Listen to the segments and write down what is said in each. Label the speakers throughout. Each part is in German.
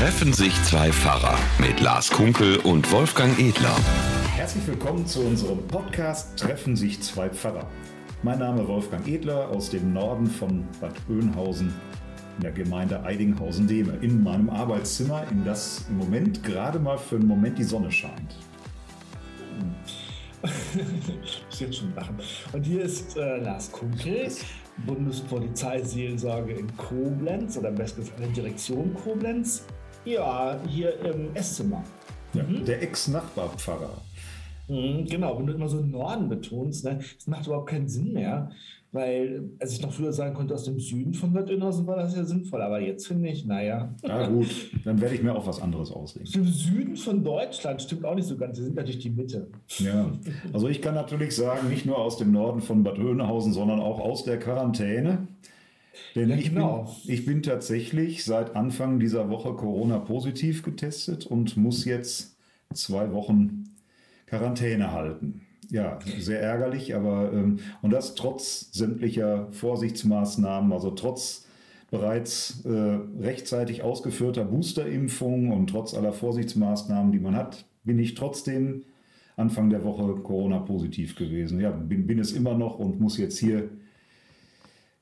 Speaker 1: Treffen sich zwei Pfarrer mit Lars Kunkel und Wolfgang Edler.
Speaker 2: Herzlich willkommen zu unserem Podcast Treffen sich zwei Pfarrer. Mein Name ist Wolfgang Edler aus dem Norden von Bad Oeynhausen in der Gemeinde Eidinghausen-Dehme in meinem Arbeitszimmer, in das im Moment gerade mal für einen Moment die Sonne scheint.
Speaker 3: ich muss jetzt schon lachen. Und hier ist äh, Lars Kunkel, Bundespolizeiseelsorge in Koblenz oder am besten in der Direktion Koblenz. Ja, hier im Esszimmer.
Speaker 2: Ja, mhm. Der Ex-Nachbarpfarrer.
Speaker 3: Mhm, genau, wenn du immer so Norden betonst, ne, das macht überhaupt keinen Sinn mehr. Weil, als ich noch früher sagen konnte, aus dem Süden von Bad Oeynhausen war das ja sinnvoll. Aber jetzt finde ich, naja.
Speaker 2: Na gut, dann werde ich mir auch was anderes ausdenken.
Speaker 3: Im Süden von Deutschland stimmt auch nicht so ganz. Wir sind natürlich die Mitte.
Speaker 2: Ja, also ich kann natürlich sagen, nicht nur aus dem Norden von Bad Oeynhausen, sondern auch aus der Quarantäne. Denn ja, ich, genau. bin, ich bin tatsächlich seit Anfang dieser Woche Corona-positiv getestet und muss jetzt zwei Wochen Quarantäne halten ja, sehr ärgerlich, aber ähm, und das trotz sämtlicher Vorsichtsmaßnahmen, also trotz bereits äh, rechtzeitig ausgeführter Boosterimpfungen und trotz aller Vorsichtsmaßnahmen, die man hat, bin ich trotzdem Anfang der Woche Corona-positiv gewesen. Ja, bin, bin es immer noch und muss jetzt hier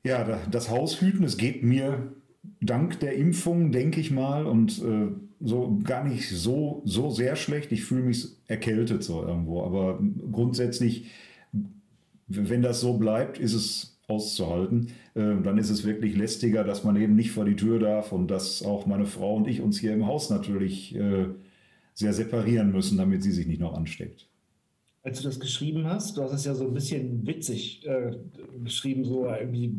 Speaker 2: ja, das Haus hüten. Es geht mir dank der Impfung, denke ich mal, und äh, so gar nicht so, so sehr schlecht. Ich fühle mich erkältet so irgendwo. Aber grundsätzlich, wenn das so bleibt, ist es auszuhalten. Äh, dann ist es wirklich lästiger, dass man eben nicht vor die Tür darf und dass auch meine Frau und ich uns hier im Haus natürlich äh, sehr separieren müssen, damit sie sich nicht noch ansteckt
Speaker 3: als du das geschrieben hast, du hast es ja so ein bisschen witzig äh, geschrieben, so irgendwie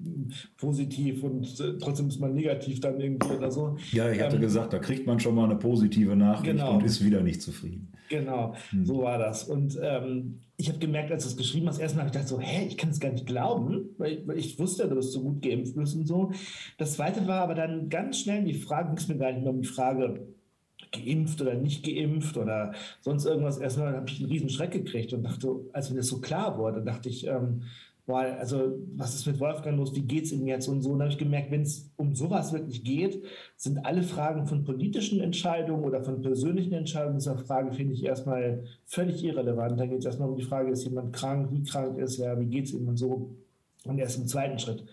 Speaker 3: positiv und äh, trotzdem ist man negativ dann irgendwie oder so.
Speaker 2: Ja, ich hatte ähm, gesagt, da kriegt man schon mal eine positive Nachricht genau. und ist wieder nicht zufrieden.
Speaker 3: Genau, hm. so war das. Und ähm, ich habe gemerkt, als du es geschrieben hast, erstmal habe ich gedacht so, hä, ich kann es gar nicht glauben, weil, weil ich wusste, dass du so gut geimpft bist und so. Das zweite war aber dann ganz schnell die Frage, ging es mir gar nicht mehr um die Frage, geimpft oder nicht geimpft oder sonst irgendwas. Erstmal habe ich einen riesen Schreck gekriegt und dachte, als mir das so klar wurde, dachte ich, ähm, boah, also was ist mit Wolfgang los, wie geht es ihm jetzt und so. Und habe ich gemerkt, wenn es um sowas wirklich geht, sind alle Fragen von politischen Entscheidungen oder von persönlichen Entscheidungen dieser Frage, finde ich erstmal völlig irrelevant. Da geht es erstmal um die Frage, ist jemand krank, wie krank ist er, wie geht es ihm und so. Und erst im zweiten Schritt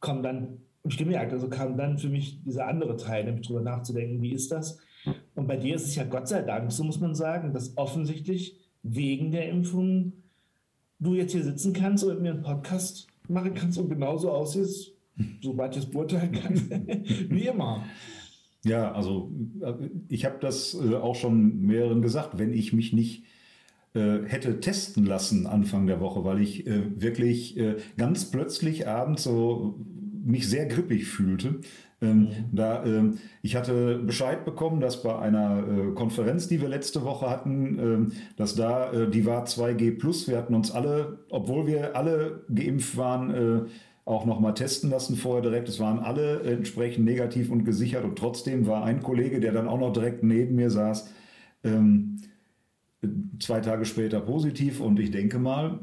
Speaker 3: kommen dann, habe ich gemerkt, also kam dann für mich dieser andere Teil, nämlich darüber nachzudenken, wie ist das? Und bei dir ist es ja Gott sei Dank, so muss man sagen, dass offensichtlich wegen der Impfung du jetzt hier sitzen kannst und mit mir einen Podcast machen kannst und genauso aussiehst, soweit ich es beurteilen kann, wie immer.
Speaker 2: Ja, also ich habe das äh, auch schon mehreren gesagt, wenn ich mich nicht äh, hätte testen lassen Anfang der Woche, weil ich äh, wirklich ganz plötzlich abends so mich sehr grippig fühlte, ähm, mhm. Da, ähm, ich hatte Bescheid bekommen, dass bei einer äh, Konferenz, die wir letzte Woche hatten, ähm, dass da, äh, die war 2G plus. Wir hatten uns alle, obwohl wir alle geimpft waren, äh, auch nochmal testen lassen vorher direkt. Es waren alle entsprechend negativ und gesichert und trotzdem war ein Kollege, der dann auch noch direkt neben mir saß, ähm, zwei Tage später positiv und ich denke mal,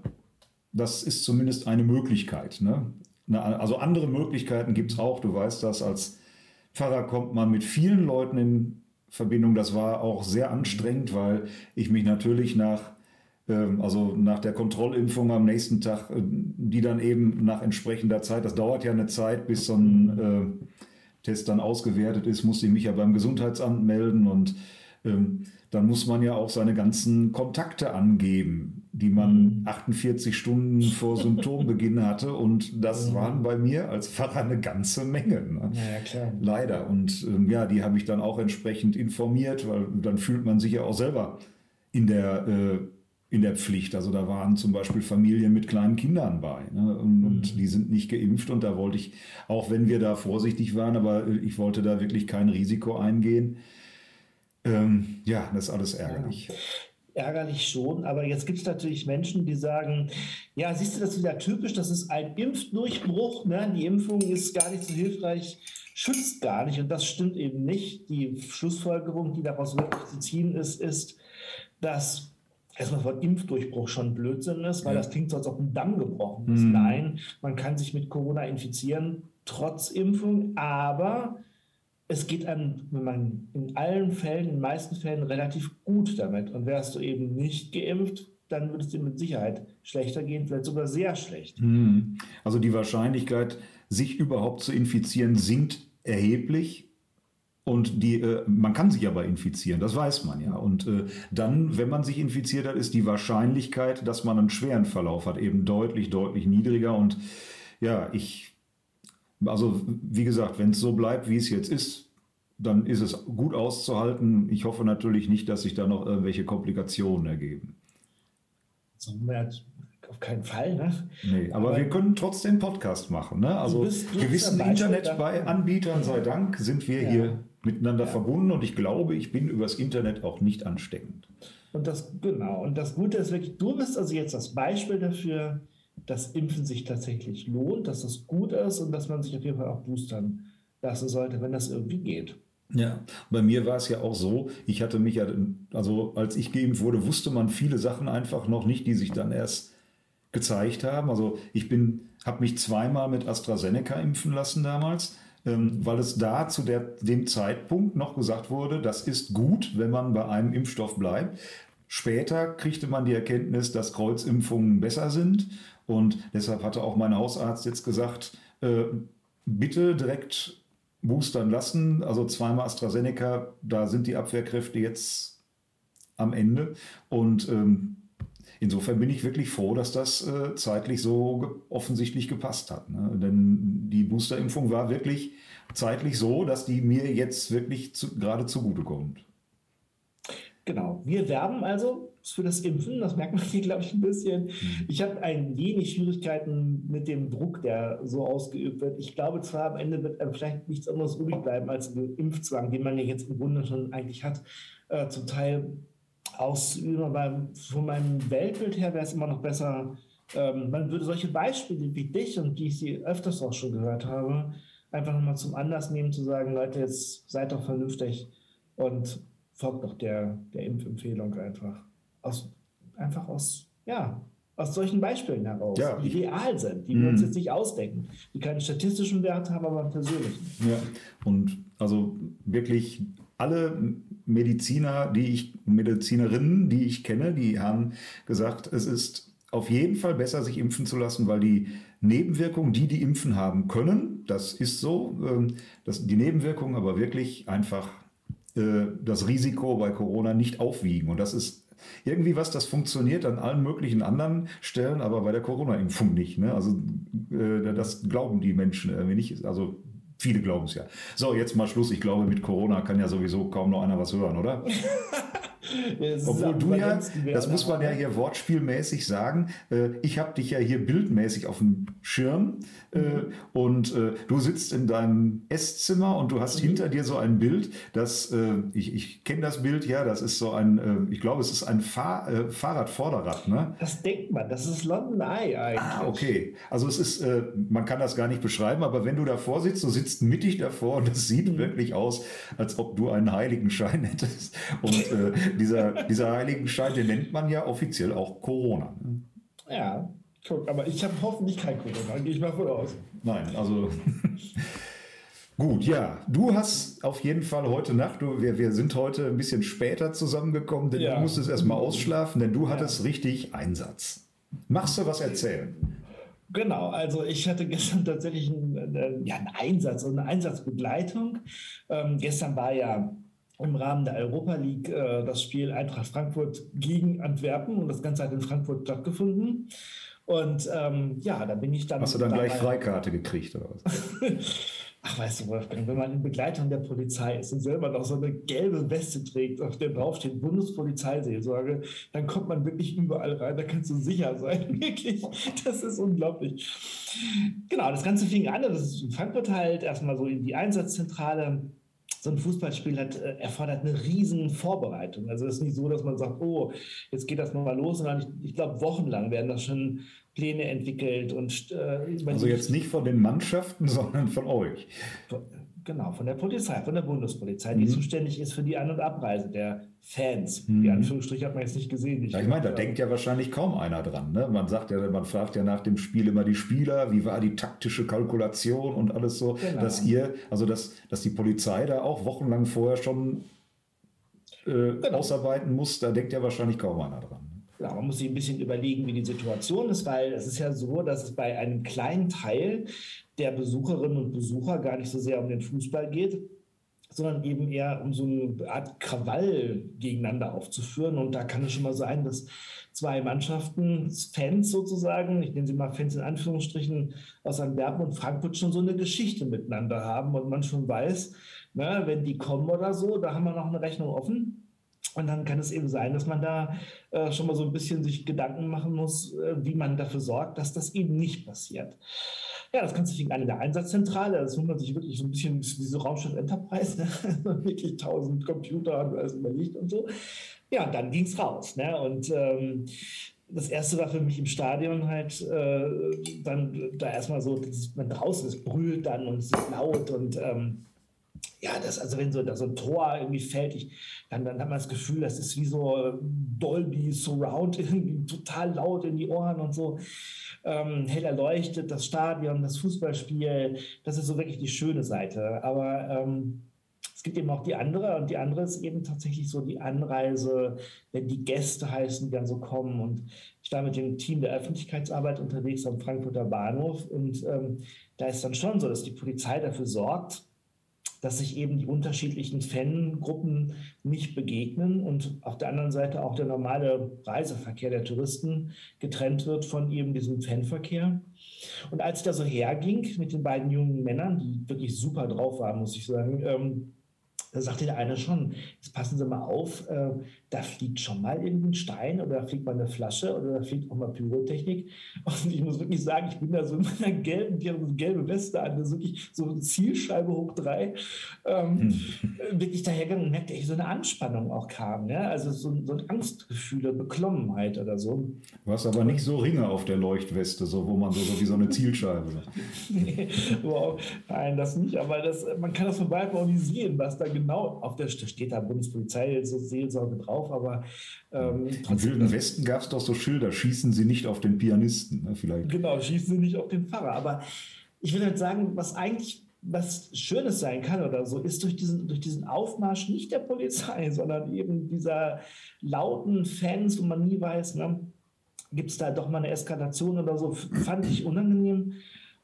Speaker 2: das ist zumindest eine Möglichkeit. Ne? Also andere Möglichkeiten gibt es auch. Du weißt das, als Pfarrer kommt man mit vielen Leuten in Verbindung. Das war auch sehr anstrengend, weil ich mich natürlich nach, ähm, also nach der Kontrollimpfung am nächsten Tag, äh, die dann eben nach entsprechender Zeit, das dauert ja eine Zeit, bis so ein äh, Test dann ausgewertet ist, musste ich mich ja beim Gesundheitsamt melden und dann muss man ja auch seine ganzen Kontakte angeben, die man 48 mhm. Stunden vor Symptombeginn hatte. Und das mhm. waren bei mir als Pfarrer eine ganze Menge. Ne?
Speaker 3: Ja, klar.
Speaker 2: Leider. Und ähm, ja, die habe ich dann auch entsprechend informiert, weil dann fühlt man sich ja auch selber in der äh, in der Pflicht. Also da waren zum Beispiel Familien mit kleinen Kindern bei ne? und, mhm. und, die sind nicht geimpft und da wollte ich, auch wenn wir da vorsichtig waren, aber ich wollte da wirklich kein Risiko eingehen. Ähm, ja, das ist alles ärgerlich. Ja
Speaker 3: ärgerlich schon, aber jetzt gibt es natürlich Menschen, die sagen, ja, siehst du, das ist wieder typisch, das ist ein Impfdurchbruch, ne? die Impfung ist gar nicht so hilfreich, schützt gar nicht und das stimmt eben nicht. Die Schlussfolgerung, die daraus wirklich zu ziehen ist, ist, dass erstmal von Impfdurchbruch schon Blödsinn ist, weil ja. das klingt so, als ob ein Damm gebrochen ist. Mhm. Nein, man kann sich mit Corona infizieren, trotz Impfung, aber es geht an, wenn man in allen Fällen, in den meisten Fällen relativ gut damit. Und wärst du eben nicht geimpft, dann würde es dir mit Sicherheit schlechter gehen, vielleicht sogar sehr schlecht.
Speaker 2: Hm. Also die Wahrscheinlichkeit, sich überhaupt zu infizieren, sinkt erheblich. Und die, äh, man kann sich aber infizieren, das weiß man ja. Und äh, dann, wenn man sich infiziert hat, ist die Wahrscheinlichkeit, dass man einen schweren Verlauf hat, eben deutlich, deutlich niedriger. Und ja, ich, also wie gesagt, wenn es so bleibt, wie es jetzt ist, dann ist es gut auszuhalten. Ich hoffe natürlich nicht, dass sich da noch irgendwelche Komplikationen ergeben.
Speaker 3: Auf keinen Fall. Ne?
Speaker 2: Nee, aber, aber, wir können trotzdem Podcast machen. Ne? Also gewissen Internetanbietern sei Dank sind wir ja. hier miteinander ja. verbunden und ich glaube, ich bin übers Internet auch nicht ansteckend.
Speaker 3: Und das, genau, und das Gute ist wirklich, du bist also jetzt das Beispiel dafür, dass Impfen sich tatsächlich lohnt, dass es gut ist und dass man sich auf jeden Fall auch boostern lassen sollte, wenn das irgendwie geht.
Speaker 2: Ja, bei mir war es ja auch so, ich hatte mich ja, also als ich geimpft wurde, wusste man viele Sachen einfach noch nicht, die sich dann erst gezeigt haben. Also ich bin, habe mich zweimal mit AstraZeneca impfen lassen damals, ähm, weil es da zu der, dem Zeitpunkt noch gesagt wurde, das ist gut, wenn man bei einem Impfstoff bleibt. Später kriegte man die Erkenntnis, dass Kreuzimpfungen besser sind und deshalb hatte auch mein Hausarzt jetzt gesagt, äh, bitte direkt boostern lassen. Also zweimal AstraZeneca, da sind die Abwehrkräfte jetzt am Ende. Und ähm, insofern bin ich wirklich froh, dass das äh, zeitlich so ge offensichtlich gepasst hat. Ne? Denn die Boosterimpfung war wirklich zeitlich so, dass die mir jetzt wirklich zu, gerade zugutekommt.
Speaker 3: Genau. Wir werben also für das Impfen. Das merkt man hier, glaube ich, ein bisschen. Mhm. Ich habe ein wenig Schwierigkeiten mit dem Druck, der so ausgeübt wird. Ich glaube zwar, am Ende wird vielleicht nichts anderes übrig bleiben als den Impfzwang, den man ja jetzt im Grunde schon eigentlich hat, äh, zum Teil auszuüben. Aber von meinem Weltbild her wäre es immer noch besser, ähm, man würde solche Beispiele wie dich und die ich sie öfters auch schon gehört habe, einfach nochmal zum Anlass nehmen, zu sagen, Leute, jetzt seid doch vernünftig und folgt doch der, der Impfempfehlung einfach. Aus, einfach aus, ja, aus solchen Beispielen heraus, ja, die real sind, die wir uns mhm. jetzt nicht ausdenken, die keine statistischen Werte haben, aber persönlichen.
Speaker 2: Ja, und also wirklich alle Mediziner, die ich, Medizinerinnen, die ich kenne, die haben gesagt, es ist auf jeden Fall besser, sich impfen zu lassen, weil die Nebenwirkungen, die die impfen haben können, das ist so, ähm, dass die Nebenwirkungen aber wirklich einfach äh, das Risiko bei Corona nicht aufwiegen. Und das ist irgendwie was, das funktioniert an allen möglichen anderen Stellen, aber bei der Corona-Impfung nicht. Ne? Also äh, das glauben die Menschen irgendwie nicht. Also viele glauben es ja. So, jetzt mal Schluss. Ich glaube, mit Corona kann ja sowieso kaum noch einer was hören, oder? Obwohl du ja, das muss man ja hier wortspielmäßig sagen, äh, ich habe dich ja hier bildmäßig auf dem Schirm äh, mhm. und äh, du sitzt in deinem Esszimmer und du hast mhm. hinter dir so ein Bild, das, ich, ich kenne das Bild, ja, das ist so ein, ich glaube, es ist ein Fahr Fahrradvorderrad, ne?
Speaker 3: Das denkt man, das ist London Eye eigentlich.
Speaker 2: Ah, okay. Also es ist, man kann das gar nicht beschreiben, aber wenn du davor sitzt, du sitzt mittig davor und es sieht mhm. wirklich aus, als ob du einen Heiligenschein hättest und dieser, dieser Heiligenschein, den nennt man ja offiziell auch Corona.
Speaker 3: Ja, guck, aber ich habe hoffentlich kein Corona, gehe ich mal von aus.
Speaker 2: Nein, also. Gut, ja, du hast auf jeden Fall heute Nacht, du, wir, wir sind heute ein bisschen später zusammengekommen, denn ja. du musstest erstmal ausschlafen, denn du hattest ja. richtig Einsatz. Machst du was erzählen?
Speaker 3: Genau, also ich hatte gestern tatsächlich einen, ja, einen Einsatz und eine Einsatzbegleitung. Ähm, gestern war ja im Rahmen der Europa League äh, das Spiel Eintracht Frankfurt gegen Antwerpen und das Ganze hat in Frankfurt stattgefunden. Und ähm, ja, da bin ich dann.
Speaker 2: Hast du dann gleich Freikarte gekriegt oder was?
Speaker 3: Ach, weißt du, Wolfgang, wenn man in Begleitung der Polizei ist und selber noch so eine gelbe Weste trägt, auf der draufsteht Bundespolizeiseelsorge, dann kommt man wirklich überall rein, da kannst du sicher sein. Wirklich, das ist unglaublich. Genau, das Ganze fing an, das ist in Frankfurt halt, erstmal so in die Einsatzzentrale so ein Fußballspiel hat, äh, erfordert eine riesen Vorbereitung. Also es ist nicht so, dass man sagt, oh, jetzt geht das mal los, sondern ich, ich glaube, wochenlang werden da schon Pläne entwickelt und
Speaker 2: äh, also jetzt nicht von den Mannschaften, sondern von euch.
Speaker 3: Genau, von der Polizei, von der Bundespolizei, die mhm. zuständig ist für die An- und Abreise der Fans. Mhm. Die Anführungsstriche hat man jetzt nicht gesehen.
Speaker 2: Ja, ich meine, da denkt ja wahrscheinlich kaum einer dran. Ne? Man sagt ja, man fragt ja nach dem Spiel immer die Spieler, wie war die taktische Kalkulation und alles so, genau. dass ihr, also dass, dass die Polizei da auch wochenlang vorher schon äh, genau. ausarbeiten muss, da denkt ja wahrscheinlich kaum einer dran.
Speaker 3: Ja, man muss sich ein bisschen überlegen, wie die Situation ist, weil es ist ja so, dass es bei einem kleinen Teil der Besucherinnen und Besucher gar nicht so sehr um den Fußball geht, sondern eben eher um so eine Art Krawall gegeneinander aufzuführen. Und da kann es schon mal sein, dass zwei Mannschaften, Fans sozusagen, ich nenne sie mal Fans in Anführungsstrichen, aus Antwerpen und Frankfurt schon so eine Geschichte miteinander haben und man schon weiß, na, wenn die kommen oder so, da haben wir noch eine Rechnung offen. Und dann kann es eben sein, dass man da äh, schon mal so ein bisschen sich Gedanken machen muss, äh, wie man dafür sorgt, dass das eben nicht passiert. Ja, das kannst du wegen einer der Einsatzzentrale. Das wundert sich wirklich so ein bisschen wie diese Raumschiff Enterprise. Ne? wirklich tausend Computer und alles überlegt und so. Ja, und dann ging es raus. Ne? Und ähm, das erste war für mich im Stadion halt äh, dann da erstmal so, man draußen ist, brüllt dann und es ist laut und ähm, ja, das, also wenn so, so ein Tor irgendwie fällt, ich, dann, dann hat man das Gefühl, das ist wie so Dolby Surround, irgendwie total laut in die Ohren und so. Ähm, hell erleuchtet, das Stadion, das Fußballspiel, das ist so wirklich die schöne Seite. Aber ähm, es gibt eben auch die andere und die andere ist eben tatsächlich so die Anreise, wenn die Gäste heißen, die dann so kommen. Und ich war mit dem Team der Öffentlichkeitsarbeit unterwegs am Frankfurter Bahnhof und ähm, da ist dann schon so, dass die Polizei dafür sorgt, dass sich eben die unterschiedlichen Fangruppen nicht begegnen und auf der anderen Seite auch der normale Reiseverkehr der Touristen getrennt wird von eben diesem Fanverkehr. Und als ich da so herging mit den beiden jungen Männern, die wirklich super drauf waren, muss ich sagen, ähm, da sagte der eine schon, jetzt passen Sie mal auf, äh, da fliegt schon mal irgendwie ein Stein oder da fliegt mal eine Flasche oder da fliegt auch mal Pyrotechnik. Und ich muss wirklich sagen, ich bin da so in meiner gelben, die haben so eine gelbe Weste an, das ist wirklich so Zielscheibe hoch drei, ähm, hm. wirklich dahergegangen und merkte, ich so eine Anspannung auch kam. Ne? Also so, so ein Angstgefühl, Beklommenheit oder so.
Speaker 2: Hast aber nicht so Ringe auf der Leuchtweste, so wo man so, so wie so eine Zielscheibe.
Speaker 3: nee, wow, nein, das nicht, aber das, man kann das von weitem auch nicht sehen, was da genau auf der, da steht da Bundespolizei, so Seelsorge drauf auf, aber
Speaker 2: ähm, Im Wilden Westen gab es doch so Schilder, schießen Sie nicht auf den Pianisten, ne, vielleicht.
Speaker 3: Genau, schießen Sie nicht auf den Pfarrer. Aber ich will halt sagen, was eigentlich was Schönes sein kann oder so, ist durch diesen, durch diesen Aufmarsch nicht der Polizei, sondern eben dieser lauten Fans, wo man nie weiß, ne, gibt es da doch mal eine Eskalation oder so, fand ich unangenehm.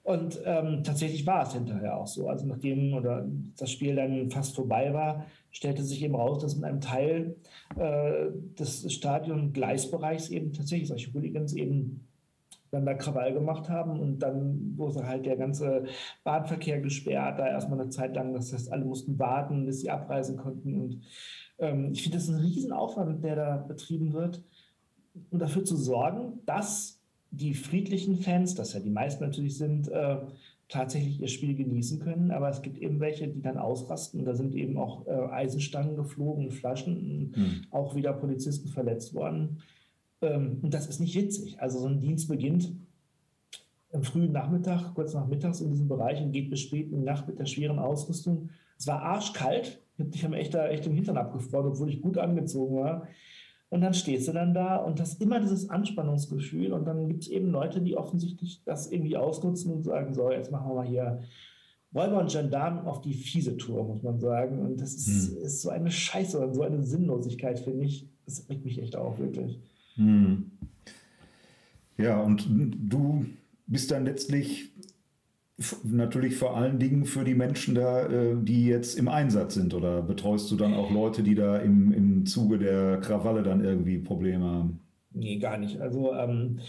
Speaker 3: Und ähm, tatsächlich war es hinterher auch so. Also nachdem oder das Spiel dann fast vorbei war, stellte sich eben raus, dass in einem Teil äh, des Stadion-Gleisbereichs eben tatsächlich solche Hooligans eben dann da Krawall gemacht haben und dann wurde halt der ganze Bahnverkehr gesperrt, da erstmal eine Zeit lang. Das heißt, alle mussten warten, bis sie abreisen konnten. Und ähm, ich finde, das ist ein Riesenaufwand, der da betrieben wird, um dafür zu sorgen, dass die friedlichen Fans, das ja die meisten natürlich sind, äh, tatsächlich ihr Spiel genießen können. Aber es gibt eben welche, die dann ausrasten. Da sind eben auch äh, Eisenstangen geflogen, Flaschen, mhm. auch wieder Polizisten verletzt worden. Ähm, und das ist nicht witzig. Also so ein Dienst beginnt am frühen Nachmittag, kurz nach mittags in diesem Bereich und geht bis spät in die Nacht mit der schweren Ausrüstung. Es war arschkalt. Ich habe mich echt, echt im Hintern abgefroren, obwohl ich gut angezogen war. Und dann stehst du dann da und hast immer dieses Anspannungsgefühl. Und dann gibt es eben Leute, die offensichtlich das irgendwie ausnutzen und sagen: So, jetzt machen wir mal hier Räuber und Gendarmen auf die fiese Tour, muss man sagen. Und das ist, hm. ist so eine Scheiße und so eine Sinnlosigkeit, finde ich. Das regt mich echt auf, wirklich. Hm.
Speaker 2: Ja, und du bist dann letztlich natürlich vor allen Dingen für die Menschen da, äh, die jetzt im Einsatz sind? Oder betreust du dann auch Leute, die da im, im Zuge der Krawalle dann irgendwie Probleme haben?
Speaker 3: Nee, gar nicht. Also ähm,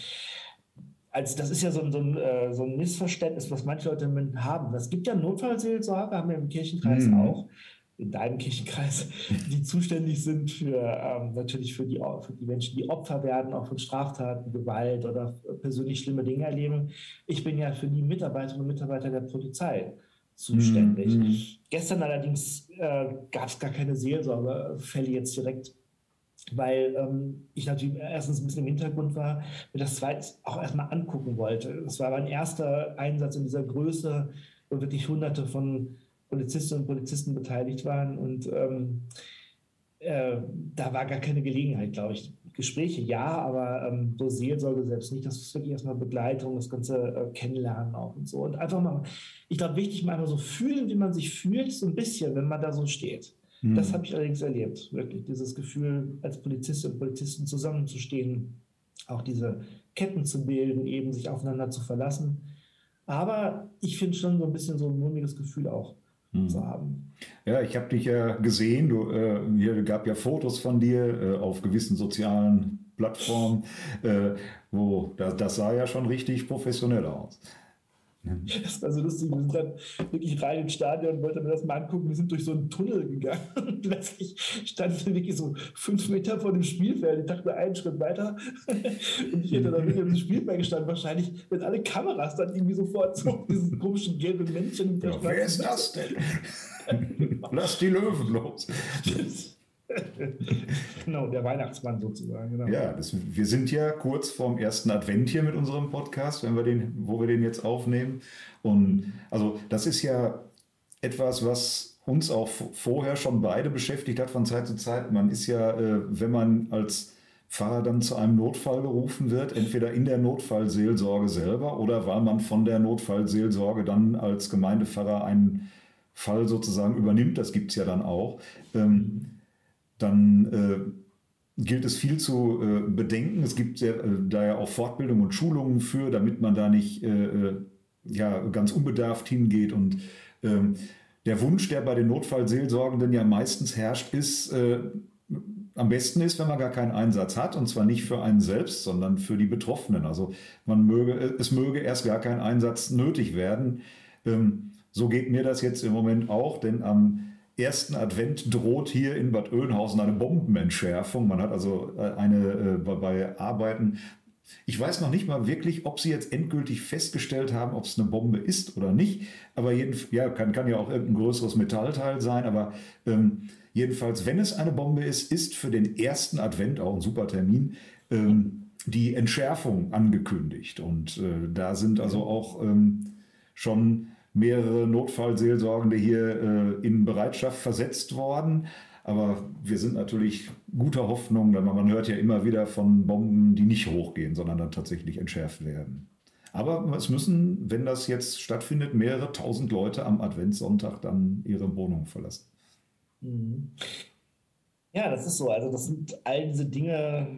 Speaker 3: als, das ist ja so, so, ein, äh, so ein Missverständnis, was manche Leute haben. Es gibt ja Notfallseelsorge, haben wir im Kirchenkreis mhm. auch in deinem Kirchenkreis, die zuständig sind für ähm, natürlich für die, für die Menschen, die Opfer werden, auch von Straftaten, Gewalt oder persönlich schlimme Dinge erleben. Ich bin ja für die Mitarbeiterinnen und Mitarbeiter der Polizei zuständig. Mhm. Gestern allerdings äh, gab es gar keine Seelsorgefälle jetzt direkt, weil ähm, ich natürlich erstens ein bisschen im Hintergrund war, mir das zweitens auch erstmal angucken wollte. Das war mein erster Einsatz in dieser Größe, wo wirklich hunderte von Polizistinnen und Polizisten beteiligt waren. Und ähm, äh, da war gar keine Gelegenheit, glaube ich. Gespräche ja, aber ähm, so Seelsorge selbst nicht. Das ist wirklich erstmal Begleitung, das ganze äh, Kennenlernen auch und so. Und einfach mal, ich glaube, wichtig mal einfach so fühlen, wie man sich fühlt, so ein bisschen, wenn man da so steht. Mhm. Das habe ich allerdings erlebt, wirklich dieses Gefühl, als Polizistin und Polizisten zusammenzustehen, auch diese Ketten zu bilden, eben sich aufeinander zu verlassen. Aber ich finde schon so ein bisschen so ein mulmiges Gefühl auch hm. haben.
Speaker 2: Ja, ich habe dich ja gesehen. Du, äh, hier gab ja Fotos von dir äh, auf gewissen sozialen Plattformen, äh, wo das, das sah ja schon richtig professionell aus.
Speaker 3: Das war so lustig. Wir sind dann wirklich rein ins Stadion und wollten mir das mal angucken. Wir sind durch so einen Tunnel gegangen und plötzlich standen wir wirklich so fünf Meter vor dem Spielfeld. Ich dachte einen Schritt weiter und ich hätte dann wieder im Spielfeld gestanden. Wahrscheinlich, wenn alle Kameras dann irgendwie sofort so diesen komischen gelben Männchen.
Speaker 2: Ja, wer ist das denn? Lass die Löwen los.
Speaker 3: genau, der Weihnachtsmann sozusagen. Genau.
Speaker 2: Ja, das, wir sind ja kurz vorm ersten Advent hier mit unserem Podcast, wenn wir den, wo wir den jetzt aufnehmen. Und also das ist ja etwas, was uns auch vorher schon beide beschäftigt hat von Zeit zu Zeit. Man ist ja, äh, wenn man als Pfarrer dann zu einem Notfall gerufen wird, entweder in der Notfallseelsorge selber oder weil man von der Notfallseelsorge dann als Gemeindepfarrer einen Fall sozusagen übernimmt, das gibt es ja dann auch. Ähm, dann äh, gilt es viel zu äh, bedenken. Es gibt äh, da ja auch Fortbildung und Schulungen für, damit man da nicht äh, äh, ja, ganz unbedarft hingeht. Und ähm, der Wunsch, der bei den Notfallseelsorgenden ja meistens herrscht, ist, äh, am besten ist, wenn man gar keinen Einsatz hat, und zwar nicht für einen selbst, sondern für die Betroffenen. Also man möge, es möge erst gar kein Einsatz nötig werden. Ähm, so geht mir das jetzt im Moment auch, denn am ersten Advent droht hier in Bad Oeynhausen eine Bombenentschärfung. Man hat also äh, eine äh, bei Arbeiten. Ich weiß noch nicht mal wirklich, ob sie jetzt endgültig festgestellt haben, ob es eine Bombe ist oder nicht. Aber jeden, ja, kann, kann ja auch irgendein größeres Metallteil sein. Aber ähm, jedenfalls, wenn es eine Bombe ist, ist für den ersten Advent auch ein super Termin. Ähm, die Entschärfung angekündigt. Und äh, da sind also auch ähm, schon mehrere Notfallseelsorgende hier äh, in Bereitschaft versetzt worden. Aber wir sind natürlich guter Hoffnung, denn man hört ja immer wieder von Bomben, die nicht hochgehen, sondern dann tatsächlich entschärft werden. Aber es müssen, wenn das jetzt stattfindet, mehrere tausend Leute am Adventssonntag dann ihre Wohnung verlassen.
Speaker 3: Mhm. Ja, das ist so. Also das sind all diese Dinge,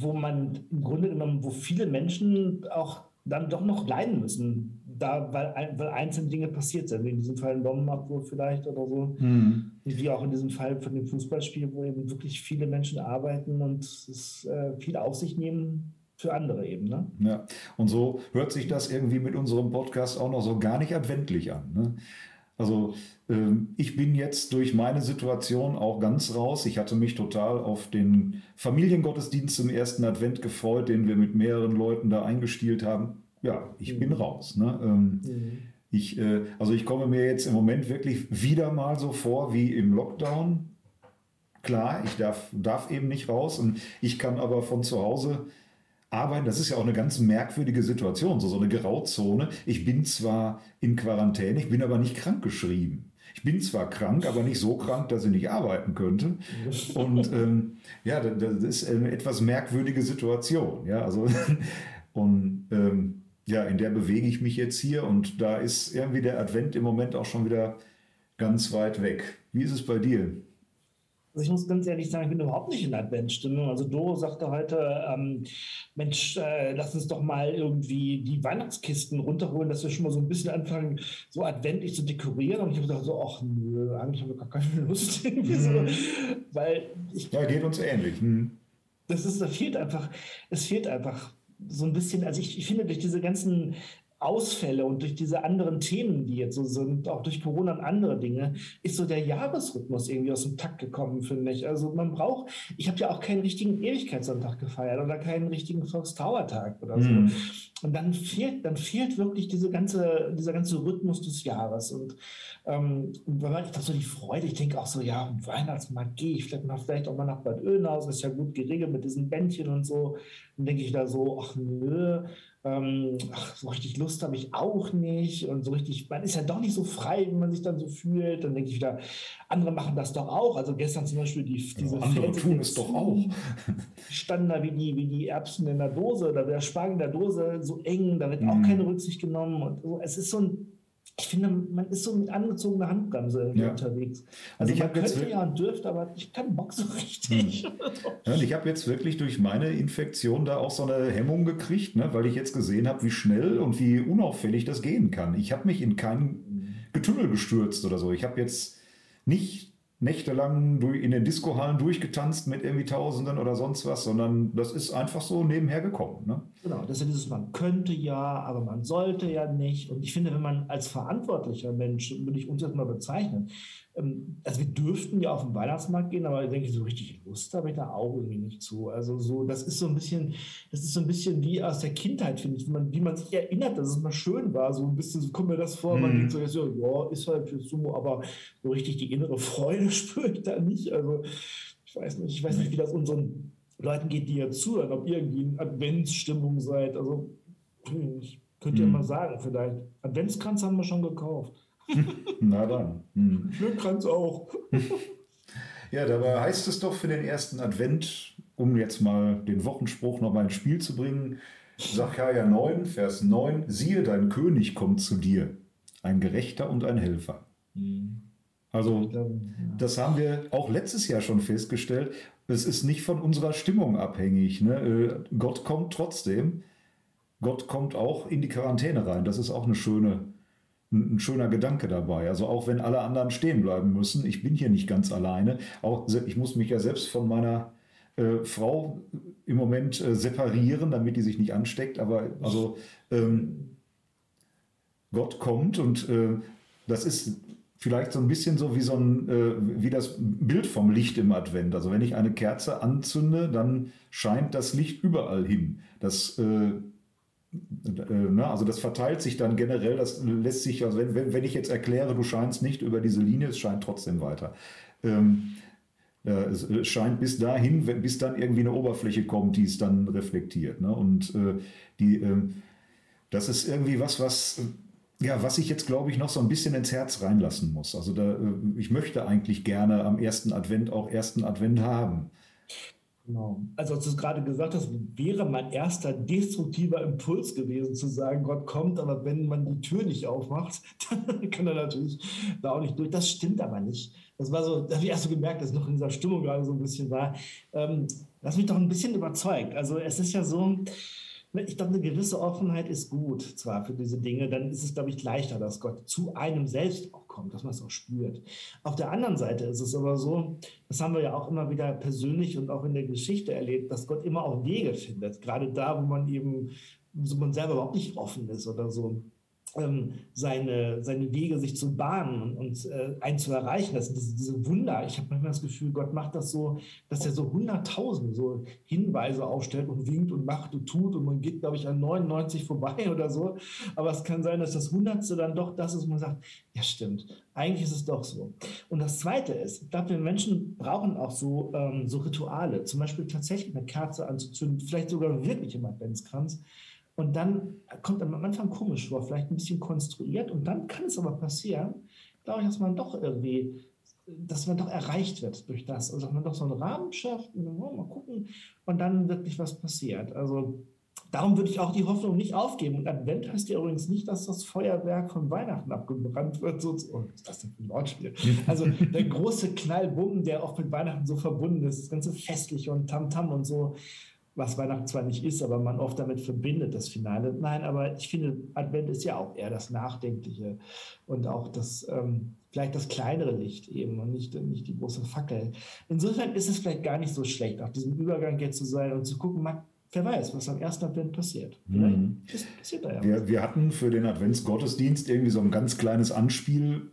Speaker 3: wo man im Grunde genommen, wo viele Menschen auch dann doch noch leiden müssen, da, weil, weil einzelne Dinge passiert sind, wie in diesem Fall ein Bombenabwurf vielleicht oder so, mhm. wie auch in diesem Fall von dem Fußballspiel, wo eben wirklich viele Menschen arbeiten und es äh, viel auf sich nehmen für andere eben. Ne?
Speaker 2: Ja, und so hört sich das irgendwie mit unserem Podcast auch noch so gar nicht adventlich an. Ne? Also ähm, ich bin jetzt durch meine Situation auch ganz raus. Ich hatte mich total auf den Familiengottesdienst im ersten Advent gefreut, den wir mit mehreren Leuten da eingestielt haben ja, ich mhm. bin raus. Ne? Ähm, mhm. Ich, äh, also ich komme mir jetzt im Moment wirklich wieder mal so vor wie im Lockdown. Klar, ich darf, darf eben nicht raus und ich kann aber von zu Hause arbeiten. Das ist ja auch eine ganz merkwürdige Situation, so, so eine Grauzone. Ich bin zwar in Quarantäne, ich bin aber nicht krankgeschrieben. Ich bin zwar krank, aber nicht so krank, dass ich nicht arbeiten könnte. Und ähm, ja, das, ist eine etwas merkwürdige Situation. Ja, also und ähm, ja, in der bewege ich mich jetzt hier und da ist irgendwie der Advent im Moment auch schon wieder ganz weit weg. Wie ist es bei dir?
Speaker 3: Also ich muss ganz ehrlich sagen, ich bin überhaupt nicht in Adventsstimmung. Also Doro sagte heute, ähm, Mensch, äh, lass uns doch mal irgendwie die Weihnachtskisten runterholen, dass wir schon mal so ein bisschen anfangen, so adventlich zu dekorieren. Und ich habe gesagt, so, ach nö, eigentlich habe ich gar keine Lust. Mhm. weil ich,
Speaker 2: ja, geht uns ähnlich. Mhm.
Speaker 3: Das ist, da fehlt einfach, es fehlt einfach so ein bisschen, also ich, ich finde, durch diese ganzen Ausfälle und durch diese anderen Themen, die jetzt so sind, auch durch Corona und andere Dinge, ist so der Jahresrhythmus irgendwie aus dem Takt gekommen, finde ich. Also man braucht, ich habe ja auch keinen richtigen Ewigkeitssonntag gefeiert oder keinen richtigen Volkstrauertag oder so. Mhm. Und dann fehlt, dann fehlt wirklich diese ganze, dieser ganze Rhythmus des Jahres. Und ähm, wenn man ich so die Freude, ich denke auch so, ja, Weihnachtsmarkt gehe ich vielleicht mal vielleicht auch mal nach Bad Oeynhausen, ist ja gut geregelt mit diesen Bändchen und so. Dann denke ich da so, ach nö, ähm, ach, so richtig Lust habe ich auch nicht und so richtig, man ist ja doch nicht so frei, wie man sich dann so fühlt. Dann denke ich wieder, andere machen das doch auch. Also gestern zum Beispiel die, diese
Speaker 2: ja, andere tun es doch auch.
Speaker 3: Standen da wie die, wie die Erbsen in der Dose oder der Spargel in der Dose so eng, da wird mhm. auch keine Rücksicht genommen. Und so. Es ist so ein ich finde, man ist so mit angezogener Handbremse ja. unterwegs. Also ich man könnte ja und dürfte, aber ich kann Bock so richtig. Hm.
Speaker 2: Ja, ich habe jetzt wirklich durch meine Infektion da auch so eine Hemmung gekriegt, ne, weil ich jetzt gesehen habe, wie schnell und wie unauffällig das gehen kann. Ich habe mich in kein Getümmel gestürzt oder so. Ich habe jetzt nicht nächtelang in den Discohallen durchgetanzt mit irgendwie Tausenden oder sonst was, sondern das ist einfach so nebenher gekommen. Ne?
Speaker 3: Genau, das ist dieses, man könnte ja, aber man sollte ja nicht. Und ich finde, wenn man als verantwortlicher Mensch, würde ich uns jetzt mal bezeichnen, also wir dürften ja auf den Weihnachtsmarkt gehen, aber ich denke, so richtig Lust habe ich da auch irgendwie nicht zu. Also so, das ist so ein bisschen, das ist so ein bisschen wie aus der Kindheit, finde ich, wie man, wie man sich erinnert, dass es mal schön war. So ein bisschen, so kommt mir das vor, mhm. man denkt so, ja, ist halt für Sumo, aber so richtig die innere Freude spüre ich da nicht. Also ich weiß nicht, ich weiß nicht, wie das unseren Leuten geht, die ja zuhören, ob ihr irgendwie in Adventsstimmung seid. Also ich könnte mhm. ja mal sagen, vielleicht. Adventskranz haben wir schon gekauft.
Speaker 2: Na dann.
Speaker 3: Hm. Schlückkranz auch.
Speaker 2: ja, dabei heißt es doch für den ersten Advent, um jetzt mal den Wochenspruch noch mal ins Spiel zu bringen, Sacharja 9, Vers 9, siehe, dein König kommt zu dir, ein Gerechter und ein Helfer. Hm. Also, das haben wir auch letztes Jahr schon festgestellt. Es ist nicht von unserer Stimmung abhängig. Ne? Äh, Gott kommt trotzdem. Gott kommt auch in die Quarantäne rein. Das ist auch eine schöne, ein, schöner Gedanke dabei. Also auch wenn alle anderen stehen bleiben müssen, ich bin hier nicht ganz alleine. Auch ich muss mich ja selbst von meiner äh, Frau im Moment äh, separieren, damit die sich nicht ansteckt. Aber also ähm, Gott kommt und äh, das ist vielleicht so ein bisschen so wie so ein äh, wie das Bild vom Licht im Advent. Also wenn ich eine Kerze anzünde, dann scheint das Licht überall hin. Das äh, also das verteilt sich dann generell, das lässt sich, also wenn, wenn ich jetzt erkläre, du scheinst nicht über diese Linie, es scheint trotzdem weiter. Ähm, äh, es scheint bis dahin, bis dann irgendwie eine Oberfläche kommt, die es dann reflektiert. Ne? Und äh, die, äh, das ist irgendwie was, was, ja, was ich jetzt, glaube ich, noch so ein bisschen ins Herz reinlassen muss. Also da, äh, ich möchte eigentlich gerne am ersten Advent auch ersten Advent haben.
Speaker 3: Genau. Also, als du es gerade gesagt hast, wäre mein erster destruktiver Impuls gewesen, zu sagen, Gott kommt, aber wenn man die Tür nicht aufmacht, dann kann er natürlich da auch nicht durch. Das stimmt aber nicht. Das war so, da habe ich erst so gemerkt, dass ich noch in dieser Stimmung gerade so ein bisschen war. Ähm, das mich doch ein bisschen überzeugt. Also, es ist ja so, Ne, ich glaube, eine gewisse Offenheit ist gut, zwar für diese Dinge, dann ist es, glaube ich, leichter, dass Gott zu einem selbst auch kommt, dass man es auch spürt. Auf der anderen Seite ist es aber so, das haben wir ja auch immer wieder persönlich und auch in der Geschichte erlebt, dass Gott immer auch Wege findet, gerade da, wo man eben, so man selber überhaupt nicht offen ist oder so ähm, seine, seine Wege sich zu bahnen und, und äh, einen zu erreichen. Das sind diese, diese Wunder. Ich habe manchmal das Gefühl, Gott macht das so, dass er so hunderttausend so Hinweise aufstellt und winkt und macht und tut und man geht, glaube ich, an 99 vorbei oder so. Aber es kann sein, dass das Hundertste dann doch das ist, wo man sagt, ja stimmt, eigentlich ist es doch so. Und das Zweite ist, ich glaube, wir Menschen brauchen auch so, ähm, so Rituale, zum Beispiel tatsächlich eine Kerze anzuzünden, vielleicht sogar wirklich im Adventskranz, und dann kommt am Anfang komisch vor, vielleicht ein bisschen konstruiert. Und dann kann es aber passieren, glaube ich, dass man doch irgendwie, dass man doch erreicht wird durch das. Also dass man doch so einen Rahmen schafft und dann, mal gucken und dann wirklich was passiert. Also darum würde ich auch die Hoffnung nicht aufgeben. Und Advent heißt ja übrigens nicht, dass das Feuerwerk von Weihnachten abgebrannt wird. So, oh, was ist das denn für ein Wortspiel? Also der große Knallbumm, der auch mit Weihnachten so verbunden ist, das ganze Festliche und Tamtam -Tam und so was Weihnachten zwar nicht ist, aber man oft damit verbindet, das Finale. Nein, aber ich finde, Advent ist ja auch eher das Nachdenkliche und auch das, ähm, vielleicht das kleinere Licht eben und nicht, nicht die große Fackel. Insofern ist es vielleicht gar nicht so schlecht, auf diesem Übergang jetzt zu sein und zu gucken, man, wer weiß, was am ersten Advent passiert. Vielleicht mhm.
Speaker 2: passiert da ja wir, wir hatten für den Adventsgottesdienst irgendwie so ein ganz kleines Anspiel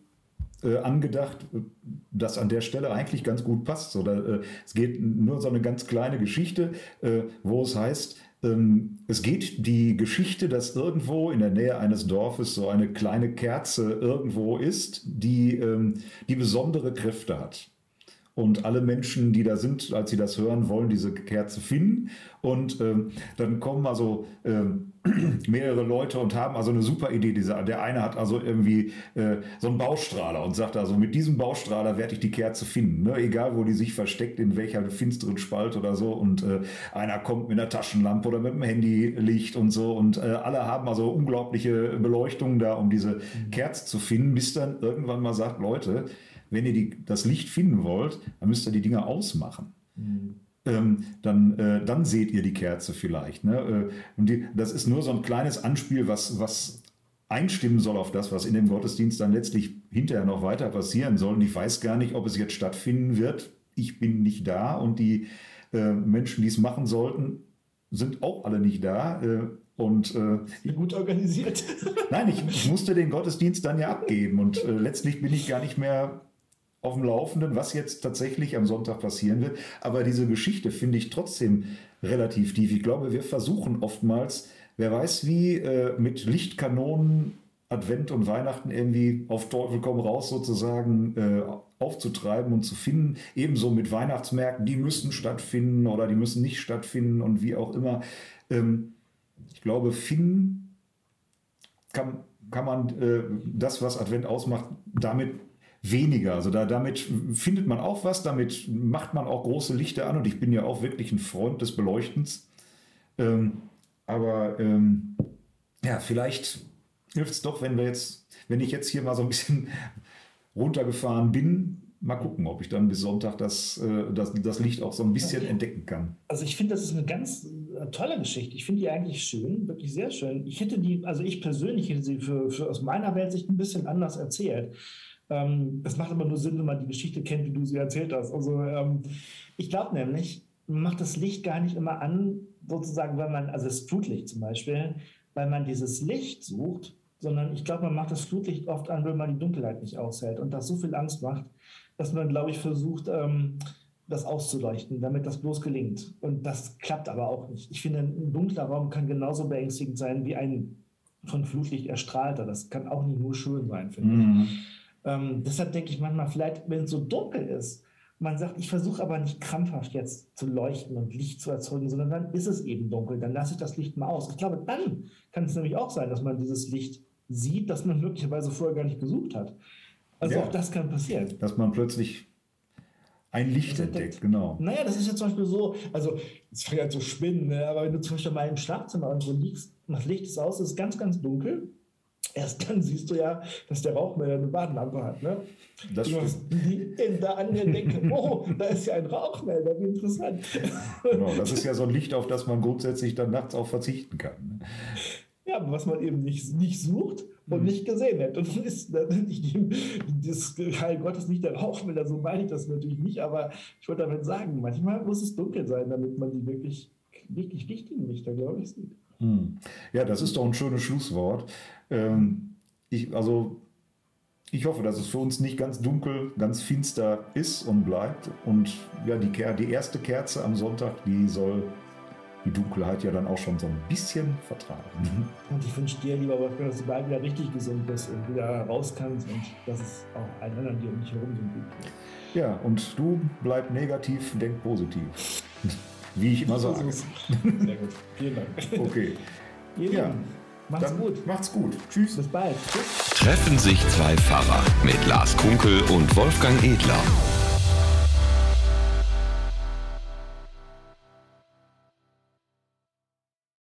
Speaker 2: äh, angedacht, das an der Stelle eigentlich ganz gut passt. So, da, äh, es geht nur so eine ganz kleine Geschichte, äh, wo es heißt, ähm, es geht die Geschichte, dass irgendwo in der Nähe eines Dorfes so eine kleine Kerze irgendwo ist, die, ähm, die besondere Kräfte hat. Und alle Menschen, die da sind, als sie das hören, wollen diese Kerze finden. Und ähm, dann kommen also ähm, mehrere Leute und haben also eine super Idee. Dieser, der eine hat also irgendwie äh, so einen Baustrahler und sagt also, mit diesem Baustrahler werde ich die Kerze finden. Ne? Egal, wo die sich versteckt, in welcher finsteren Spalt oder so. Und äh, einer kommt mit einer Taschenlampe oder mit einem Handylicht und so. Und äh, alle haben also unglaubliche Beleuchtungen da, um diese mhm. Kerze zu finden, bis dann irgendwann mal sagt, Leute, wenn ihr die, das Licht finden wollt, dann müsst ihr die Dinger ausmachen. Mhm. Ähm, dann, äh, dann seht ihr die Kerze vielleicht. Ne? Äh, und die, das ist nur so ein kleines Anspiel, was, was einstimmen soll auf das, was in dem Gottesdienst dann letztlich hinterher noch weiter passieren soll. Und ich weiß gar nicht, ob es jetzt stattfinden wird. Ich bin nicht da und die äh, Menschen, die es machen sollten, sind auch alle nicht da. Äh, und
Speaker 3: äh, gut organisiert.
Speaker 2: Nein, ich, ich, musste den Gottesdienst dann ja abgeben und äh, letztlich bin ich gar nicht mehr auf dem Laufenden, was jetzt tatsächlich am Sonntag passieren wird. Aber diese Geschichte finde ich trotzdem relativ tief. Ich glaube, wir versuchen oftmals, wer weiß wie, äh, mit Lichtkanonen Advent und Weihnachten irgendwie auf Teufel komm raus sozusagen äh, aufzutreiben und zu finden. Ebenso mit Weihnachtsmärkten, die müssen stattfinden oder die müssen nicht stattfinden und wie auch immer. Ähm, ich glaube, finden kann, kann man äh, das, was Advent ausmacht, damit weniger. Also da, damit findet man auch was, damit macht man auch große Lichter an und ich bin ja auch wirklich ein Freund des Beleuchtens. Ähm, aber ähm, ja, vielleicht hilft es doch, wenn wir jetzt, wenn ich jetzt hier mal so ein bisschen runtergefahren bin, mal gucken, ob ich dann bis Sonntag das, äh, das, das Licht auch so ein bisschen entdecken kann.
Speaker 3: Also ich finde, das ist eine ganz äh, tolle Geschichte. Ich finde die eigentlich schön, wirklich sehr schön. Ich hätte die, also ich persönlich hätte sie für, für aus meiner Weltsicht ein bisschen anders erzählt. Ähm, das macht aber nur Sinn, wenn man die Geschichte kennt, wie du sie erzählt hast. Also ähm, ich glaube nämlich, man macht das Licht gar nicht immer an, sozusagen, weil man, also das Flutlicht zum Beispiel, weil man dieses Licht sucht, sondern ich glaube, man macht das Flutlicht oft an, weil man die Dunkelheit nicht aushält und das so viel Angst macht, dass man, glaube ich, versucht, ähm, das auszuleuchten, damit das bloß gelingt. Und das klappt aber auch nicht. Ich finde, ein dunkler Raum kann genauso beängstigend sein wie ein von Flutlicht erstrahlter. Das kann auch nicht nur schön sein, finde mhm. ich. Ähm, deshalb denke ich manchmal, vielleicht, wenn es so dunkel ist, man sagt, ich versuche aber nicht krampfhaft jetzt zu leuchten und Licht zu erzeugen, sondern dann ist es eben dunkel, dann lasse ich das Licht mal aus. Ich glaube, dann kann es nämlich auch sein, dass man dieses Licht sieht, das man möglicherweise vorher gar nicht gesucht hat. Also ja, auch das kann passieren.
Speaker 2: Dass man plötzlich ein Licht also entdeckt, genau.
Speaker 3: Naja, das ist ja zum Beispiel so, also es fängt halt so spinnen, ne? aber wenn du zum Beispiel mal im Schlafzimmer so liegst, das Licht ist aus, es ist ganz, ganz dunkel Erst dann siehst du ja, dass der Rauchmelder eine Badenlampe hat. Ne? Das du hast die da an der Decke. Oh, da ist ja ein Rauchmelder, wie interessant.
Speaker 2: Genau, das ist ja so ein Licht, auf das man grundsätzlich dann nachts auch verzichten kann. Ne?
Speaker 3: Ja, aber was man eben nicht, nicht sucht und mhm. nicht gesehen hat. Und dann ist ich nehme das Heil Gottes nicht der Rauchmelder, so meine ich das natürlich nicht, aber ich wollte damit sagen, manchmal muss es dunkel sein, damit man die wirklich, wirklich wichtigen Lichter, glaube ich, sieht.
Speaker 2: Hm. Ja, das ist doch ein schönes Schlusswort. Ähm, ich, also, ich hoffe, dass es für uns nicht ganz dunkel, ganz finster ist und bleibt. Und ja, die, die erste Kerze am Sonntag, die soll die Dunkelheit ja dann auch schon so ein bisschen vertragen.
Speaker 3: Und ich wünsche dir, lieber Wolfgang, dass du bald wieder richtig gesund bist und wieder raus kannst und dass es auch allen anderen, die um dich herum sind, gut geht.
Speaker 2: Ja, und du bleib negativ, denk positiv. Wie ich immer sage. Sehr gut. Vielen Dank. Okay.
Speaker 3: ja. Macht's Dann gut.
Speaker 2: Macht's gut. Tschüss.
Speaker 3: Bis bald. Tschüss.
Speaker 1: Treffen sich zwei Pfarrer mit Lars Kunkel und Wolfgang Edler.